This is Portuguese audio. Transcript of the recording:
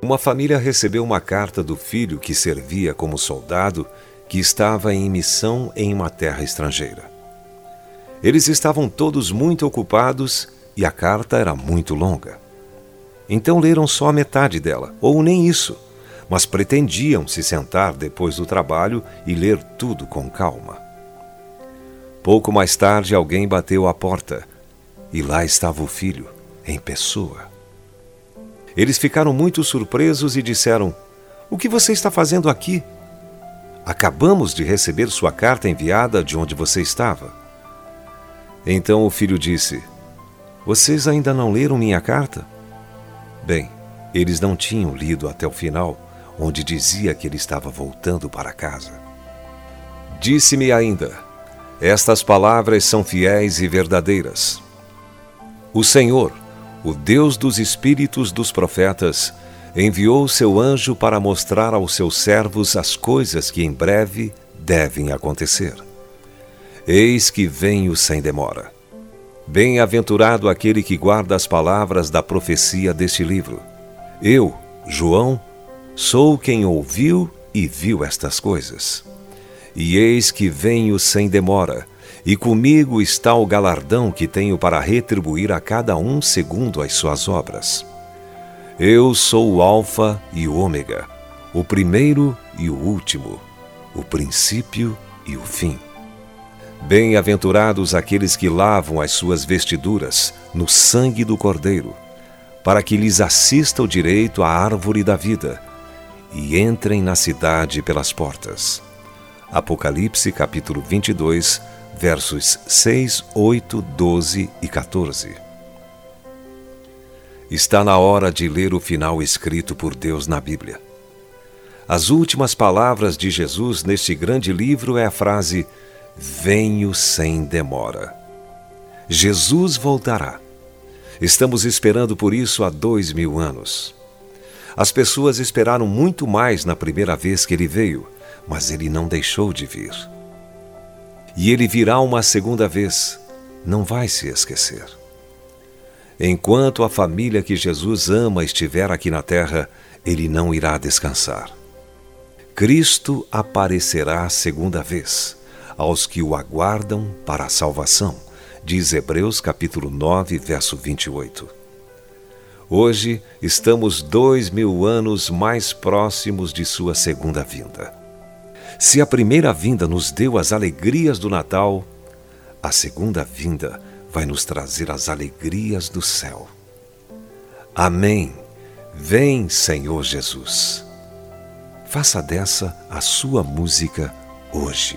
Uma família recebeu uma carta do filho que servia como soldado que estava em missão em uma terra estrangeira. Eles estavam todos muito ocupados e a carta era muito longa. Então leram só a metade dela, ou nem isso mas pretendiam se sentar depois do trabalho e ler tudo com calma. Pouco mais tarde, alguém bateu à porta e lá estava o filho, em pessoa. Eles ficaram muito surpresos e disseram: O que você está fazendo aqui? Acabamos de receber sua carta enviada de onde você estava. Então o filho disse: Vocês ainda não leram minha carta? Bem, eles não tinham lido até o final, onde dizia que ele estava voltando para casa. Disse-me ainda: Estas palavras são fiéis e verdadeiras. O Senhor, o Deus dos espíritos dos profetas, enviou seu anjo para mostrar aos seus servos as coisas que em breve devem acontecer. Eis que venho sem demora. Bem-aventurado aquele que guarda as palavras da profecia deste livro. Eu, João, sou quem ouviu e viu estas coisas. E eis que venho sem demora, e comigo está o galardão que tenho para retribuir a cada um segundo as suas obras. Eu sou o Alfa e o Ômega, o primeiro e o último, o princípio e o fim. Bem-aventurados aqueles que lavam as suas vestiduras no sangue do Cordeiro, para que lhes assista o direito à árvore da vida e entrem na cidade pelas portas. Apocalipse capítulo 22, versos 6, 8, 12 e 14. Está na hora de ler o final escrito por Deus na Bíblia. As últimas palavras de Jesus neste grande livro é a frase: Venho sem demora. Jesus voltará. Estamos esperando por isso há dois mil anos. As pessoas esperaram muito mais na primeira vez que ele veio, mas ele não deixou de vir. E ele virá uma segunda vez, não vai se esquecer. Enquanto a família que Jesus ama estiver aqui na terra, ele não irá descansar. Cristo aparecerá segunda vez aos que o aguardam para a salvação, diz Hebreus capítulo 9, verso 28. Hoje estamos dois mil anos mais próximos de sua segunda vinda. Se a primeira vinda nos deu as alegrias do Natal, a segunda vinda vai nos trazer as alegrias do céu. Amém. Vem, Senhor Jesus. Faça dessa a sua música hoje.